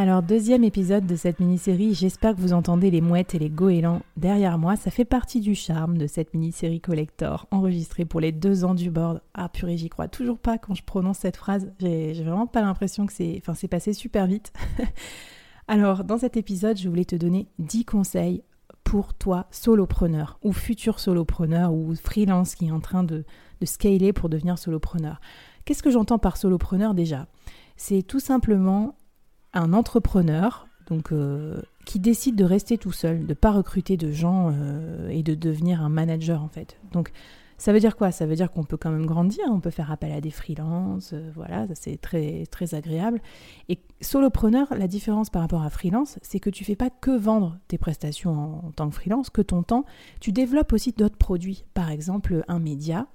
Alors deuxième épisode de cette mini-série, j'espère que vous entendez les mouettes et les goélands derrière moi. Ça fait partie du charme de cette mini-série collector enregistrée pour les deux ans du board. Ah purée, j'y crois toujours pas quand je prononce cette phrase. J'ai vraiment pas l'impression que c'est... Enfin c'est passé super vite. Alors dans cet épisode, je voulais te donner 10 conseils pour toi, solopreneur ou futur solopreneur ou freelance qui est en train de, de scaler pour devenir solopreneur. Qu'est-ce que j'entends par solopreneur déjà? C'est tout simplement un entrepreneur donc, euh, qui décide de rester tout seul, de ne pas recruter de gens euh, et de devenir un manager en fait. Donc ça veut dire quoi? Ça veut dire qu'on peut quand même grandir, on peut faire appel à des freelances, euh, voilà, c'est très, très agréable. Et solopreneur, la différence par rapport à freelance, c'est que tu fais pas que vendre tes prestations en, en tant que freelance, que ton temps, tu développes aussi d'autres produits, par exemple un média,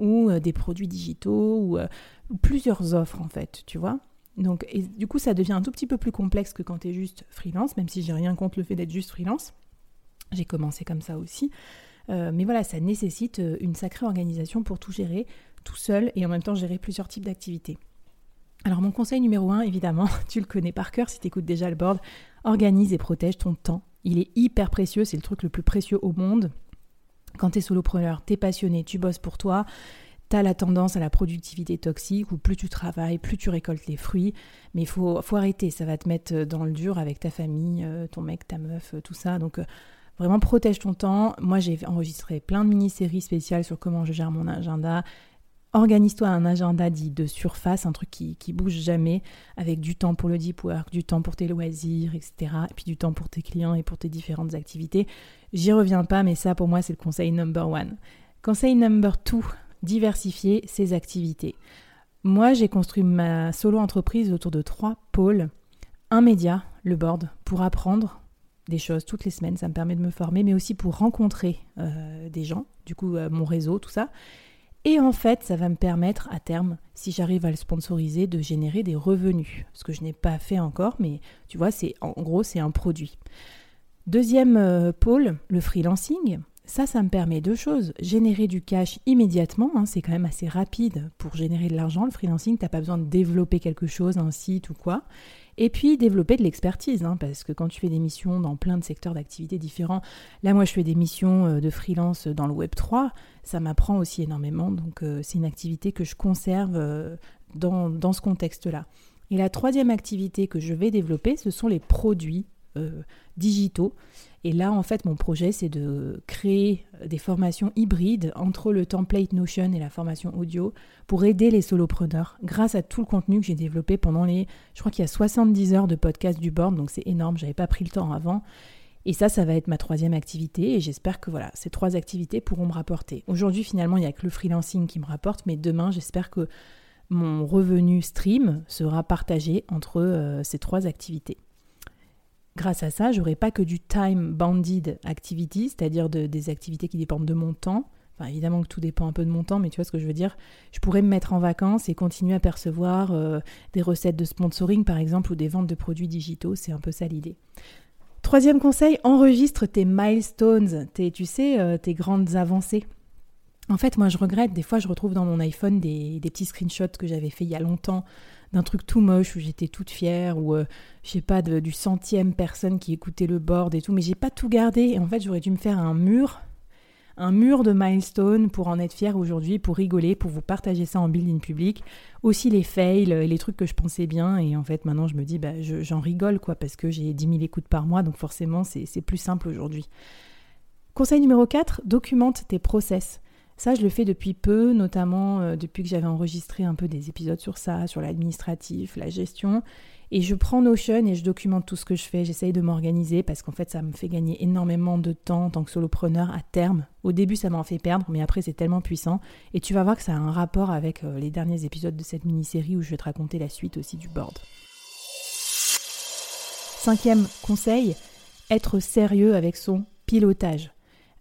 ou des produits digitaux ou plusieurs offres en fait, tu vois. Donc, du coup, ça devient un tout petit peu plus complexe que quand tu es juste freelance, même si j'ai rien contre le fait d'être juste freelance. J'ai commencé comme ça aussi. Euh, mais voilà, ça nécessite euh, une sacrée organisation pour tout gérer tout seul et en même temps gérer plusieurs types d'activités. Alors mon conseil numéro un, évidemment, tu le connais par cœur si tu écoutes déjà le board, organise et protège ton temps. Il est hyper précieux, c'est le truc le plus précieux au monde. Quand tu es solopreneur, tu es passionné, tu bosses pour toi, la tendance à la productivité toxique où plus tu travailles, plus tu récoltes les fruits. Mais il faut, arrêter, ça va te mettre dans le dur avec ta famille, euh, ton mec, ta meuf, euh, tout ça. Donc euh, vraiment protège ton temps. Moi j'ai enregistré plein de mini-séries spéciales sur comment je gère mon agenda. Organise-toi un agenda dit de surface, un truc qui, qui bouge jamais, avec du temps pour le deep work, du temps pour tes loisirs, etc. Et puis du temps pour tes clients et pour tes différentes activités. J'y reviens pas, mais ça pour moi c'est le conseil number one. Conseil number two, diversifier ses activités. Moi, j'ai construit ma solo-entreprise autour de trois pôles. Un média, le board, pour apprendre des choses toutes les semaines, ça me permet de me former, mais aussi pour rencontrer euh, des gens, du coup euh, mon réseau, tout ça. Et en fait, ça va me permettre à terme, si j'arrive à le sponsoriser, de générer des revenus. Ce que je n'ai pas fait encore, mais tu vois, c'est en gros, c'est un produit. Deuxième euh, pôle, le freelancing. Ça, ça me permet deux choses. Générer du cash immédiatement, hein, c'est quand même assez rapide pour générer de l'argent. Le freelancing, tu n'as pas besoin de développer quelque chose, un site ou quoi. Et puis développer de l'expertise, hein, parce que quand tu fais des missions dans plein de secteurs d'activité différents, là moi je fais des missions euh, de freelance dans le Web 3, ça m'apprend aussi énormément, donc euh, c'est une activité que je conserve euh, dans, dans, ce contexte-là. Et la troisième activité que je vais développer, ce sont les produits digitaux. Et là, en fait, mon projet, c'est de créer des formations hybrides entre le template Notion et la formation audio pour aider les solopreneurs grâce à tout le contenu que j'ai développé pendant les, je crois qu'il y a 70 heures de podcast du board, donc c'est énorme, j'avais pas pris le temps avant. Et ça, ça va être ma troisième activité et j'espère que voilà, ces trois activités pourront me rapporter. Aujourd'hui, finalement, il n'y a que le freelancing qui me rapporte, mais demain, j'espère que mon revenu stream sera partagé entre euh, ces trois activités. Grâce à ça, j'aurai pas que du time bounded activity, c'est-à-dire des activités qui dépendent de mon temps. Enfin, évidemment que tout dépend un peu de mon temps, mais tu vois ce que je veux dire. Je pourrais me mettre en vacances et continuer à percevoir euh, des recettes de sponsoring, par exemple, ou des ventes de produits digitaux. C'est un peu ça l'idée. Troisième conseil, enregistre tes milestones, tes, tu sais, euh, tes grandes avancées. En fait, moi, je regrette. Des fois, je retrouve dans mon iPhone des, petits screenshots que j'avais fait il y a longtemps d'un truc tout moche où j'étais toute fière ou euh, je sais pas du centième personne qui écoutait le board et tout, mais j'ai pas tout gardé. Et en fait, j'aurais dû me faire un mur, un mur de milestone pour en être fière aujourd'hui, pour rigoler, pour vous partager ça en building public. Aussi les fails, les trucs que je pensais bien. Et en fait, maintenant, je me dis, bah, j'en rigole quoi, parce que j'ai 10 000 écoutes par mois, donc forcément, c'est plus simple aujourd'hui. Conseil numéro 4, documente tes process. Ça, je le fais depuis peu, notamment euh, depuis que j'avais enregistré un peu des épisodes sur ça, sur l'administratif, la gestion. Et je prends Notion et je documente tout ce que je fais. J'essaye de m'organiser parce qu'en fait, ça me fait gagner énormément de temps en tant que solopreneur à terme. Au début, ça m'en fait perdre, mais après, c'est tellement puissant. Et tu vas voir que ça a un rapport avec euh, les derniers épisodes de cette mini-série où je vais te raconter la suite aussi du board. Cinquième conseil, être sérieux avec son pilotage.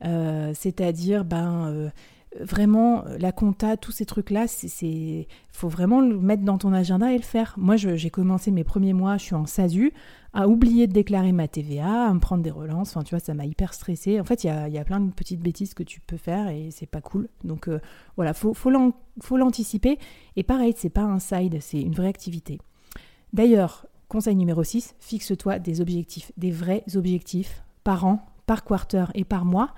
Euh, c'est-à-dire, ben, vraiment, la compta, tous ces trucs-là, c'est, faut vraiment le mettre dans ton agenda et le faire. Moi, j'ai commencé mes premiers mois, je suis en SASU, à oublier de déclarer ma TVA, à me prendre des relances. Enfin, tu vois, ça m'a hyper stressé. En fait, il y a, plein de petites bêtises que tu peux faire et c'est pas cool. Donc euh, voilà, faut, faut l'anticiper. Et pareil, c'est pas un side, c'est une vraie activité. D'ailleurs, conseil numéro 6, fixe-toi des objectifs, des vrais objectifs par an, par quarter et par mois.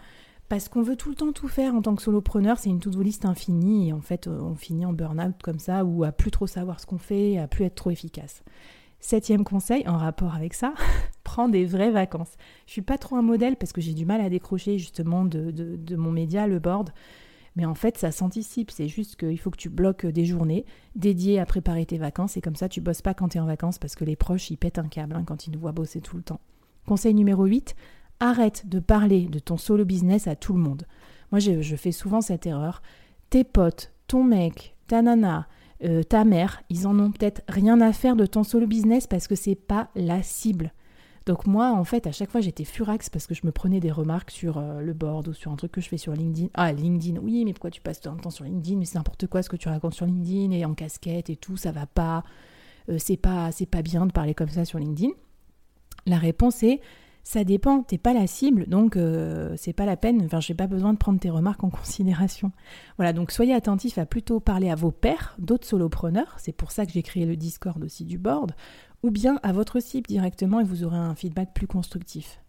Parce qu'on veut tout le temps tout faire en tant que solopreneur, c'est une to-do infinie et en fait euh, on finit en burn-out comme ça ou à plus trop savoir ce qu'on fait, à plus être trop efficace. Septième conseil en rapport avec ça, prends des vraies vacances. Je suis pas trop un modèle parce que j'ai du mal à décrocher justement de, de, mon média, le board. Mais en fait, ça s'anticipe. C'est juste qu'il faut que tu bloques des journées dédiées à préparer tes vacances. Et comme ça, tu bosses pas quand tu es en vacances parce que les proches, ils pètent un câble hein, quand ils nous voient bosser tout le temps. Conseil numéro 8, Arrête de parler de ton solo business à tout le monde. Moi, je, fais souvent cette erreur. Tes potes, ton mec, ta nana, euh, ta mère, ils en ont peut-être rien à faire de ton solo business parce que c'est pas la cible. Donc moi, en fait, à chaque fois, j'étais furax parce que je me prenais des remarques sur euh, le board ou sur un truc que je fais sur LinkedIn. Ah, LinkedIn, oui, mais pourquoi tu passes tant de temps sur LinkedIn? Mais c'est n'importe quoi ce que tu racontes sur LinkedIn et en casquette et tout, ça va pas. Euh, c'est pas, c'est pas bien de parler comme ça sur LinkedIn. La réponse est ça dépend, t'es pas la cible, donc euh, c'est pas la peine, enfin j'ai pas besoin de prendre tes remarques en considération. Voilà, donc soyez attentifs à plutôt parler à vos pairs, d'autres solopreneurs, c'est pour ça que j'ai créé le Discord aussi du board, ou bien à votre cible directement et vous aurez un feedback plus constructif.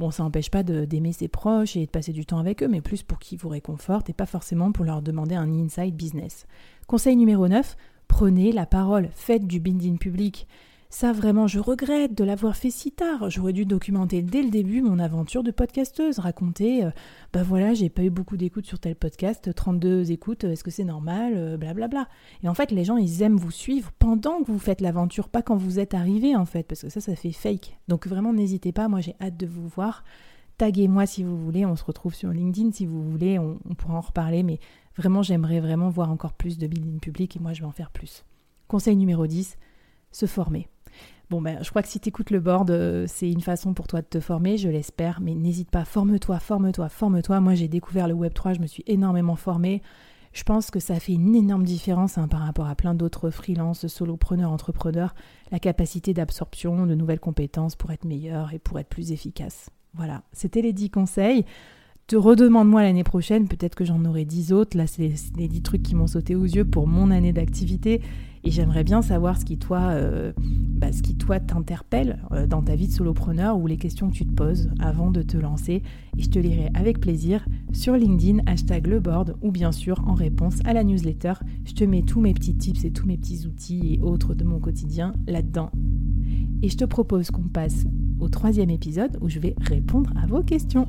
Bon, ça n'empêche pas d'aimer ses proches et de passer du temps avec eux, mais plus pour qu'ils vous réconfortent et pas forcément pour leur demander un inside business. Conseil numéro 9, prenez la parole, faites du building public. Ça vraiment, je regrette de l'avoir fait si tard. J'aurais dû documenter dès le début mon aventure de podcasteuse, raconter, euh, bah voilà, j'ai pas eu beaucoup d'écoutes sur tel podcast, 32 écoutes, est-ce que c'est normal, blablabla. Euh, bla bla. Et en fait, les gens, ils aiment vous suivre pendant que vous faites l'aventure, pas quand vous êtes arrivé en fait, parce que ça, ça fait fake. Donc vraiment, n'hésitez pas, moi j'ai hâte de vous voir. Taguez-moi si vous voulez, on se retrouve sur LinkedIn si vous voulez, on, on pourra en reparler, mais vraiment, j'aimerais vraiment voir encore plus de building public et moi je vais en faire plus. Conseil numéro 10, se former. Bon, ben, je crois que si tu écoutes le board, euh, c'est une façon pour toi de te former, je l'espère, mais n'hésite pas, forme-toi, forme-toi, forme-toi. Moi, j'ai découvert le Web3, je me suis énormément formée. Je pense que ça fait une énorme différence hein, par rapport à plein d'autres freelances, solopreneurs, entrepreneurs, la capacité d'absorption de nouvelles compétences pour être meilleur et pour être plus efficace. Voilà, c'était les 10 conseils. Te redemande-moi l'année prochaine, peut-être que j'en aurai 10 autres. Là, c'est les 10 trucs qui m'ont sauté aux yeux pour mon année d'activité. Et j'aimerais bien savoir ce qui toi, euh, bah, qui toi t'interpelle euh, dans ta vie de solopreneur ou les questions que tu te poses avant de te lancer. Et je te lirai avec plaisir sur LinkedIn, hashtag le board, ou bien sûr en réponse à la newsletter. Je te mets tous mes petits tips et tous mes petits outils et autres de mon quotidien là-dedans. Et je te propose qu'on passe au troisième épisode où je vais répondre à vos questions.